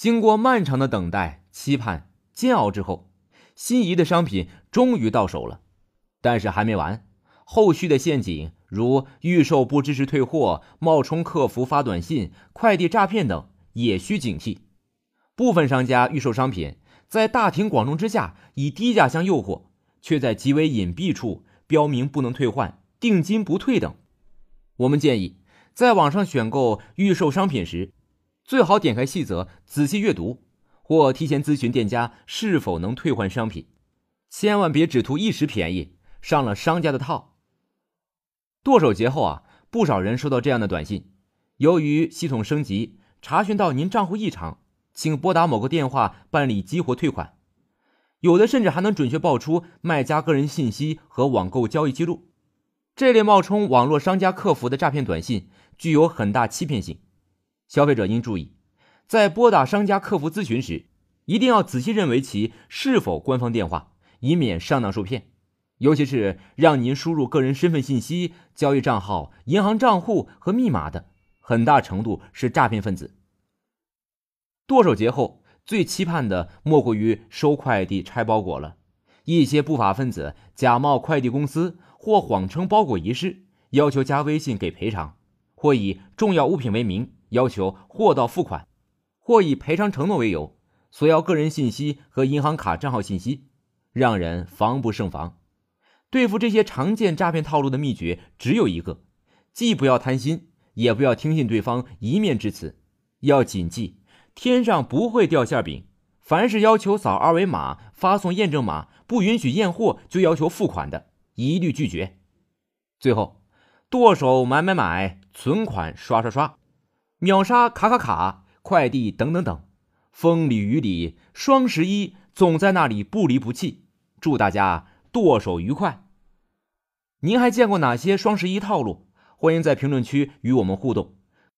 经过漫长的等待、期盼、煎熬之后，心仪的商品终于到手了。但是还没完，后续的陷阱如预售不支持退货、冒充客服发短信、快递诈骗等，也需警惕。部分商家预售商品，在大庭广众之下以低价相诱惑，却在极为隐蔽处标明不能退换、定金不退等。我们建议，在网上选购预售商品时，最好点开细则仔细阅读，或提前咨询店家是否能退换商品，千万别只图一时便宜。上了商家的套。剁手节后啊，不少人收到这样的短信：由于系统升级，查询到您账户异常，请拨打某个电话办理激活退款。有的甚至还能准确报出卖家个人信息和网购交易记录。这类冒充网络商家客服的诈骗短信具有很大欺骗性，消费者应注意，在拨打商家客服咨询时，一定要仔细认为其是否官方电话，以免上当受骗。尤其是让您输入个人身份信息、交易账号、银行账户和密码的，很大程度是诈骗分子。剁手节后最期盼的莫过于收快递、拆包裹了。一些不法分子假冒快递公司，或谎称包裹遗失，要求加微信给赔偿；或以重要物品为名，要求货到付款；或以赔偿承诺为由，索要个人信息和银行卡账号信息，让人防不胜防。对付这些常见诈骗套路的秘诀只有一个：既不要贪心，也不要听信对方一面之词。要谨记，天上不会掉馅饼。凡是要求扫二维码、发送验证码、不允许验货就要求付款的，一律拒绝。最后，剁手买买买，存款刷刷刷，秒杀卡卡卡、快递等等等，风里雨里，双十一总在那里不离不弃。祝大家！剁手愉快！您还见过哪些双十一套路？欢迎在评论区与我们互动。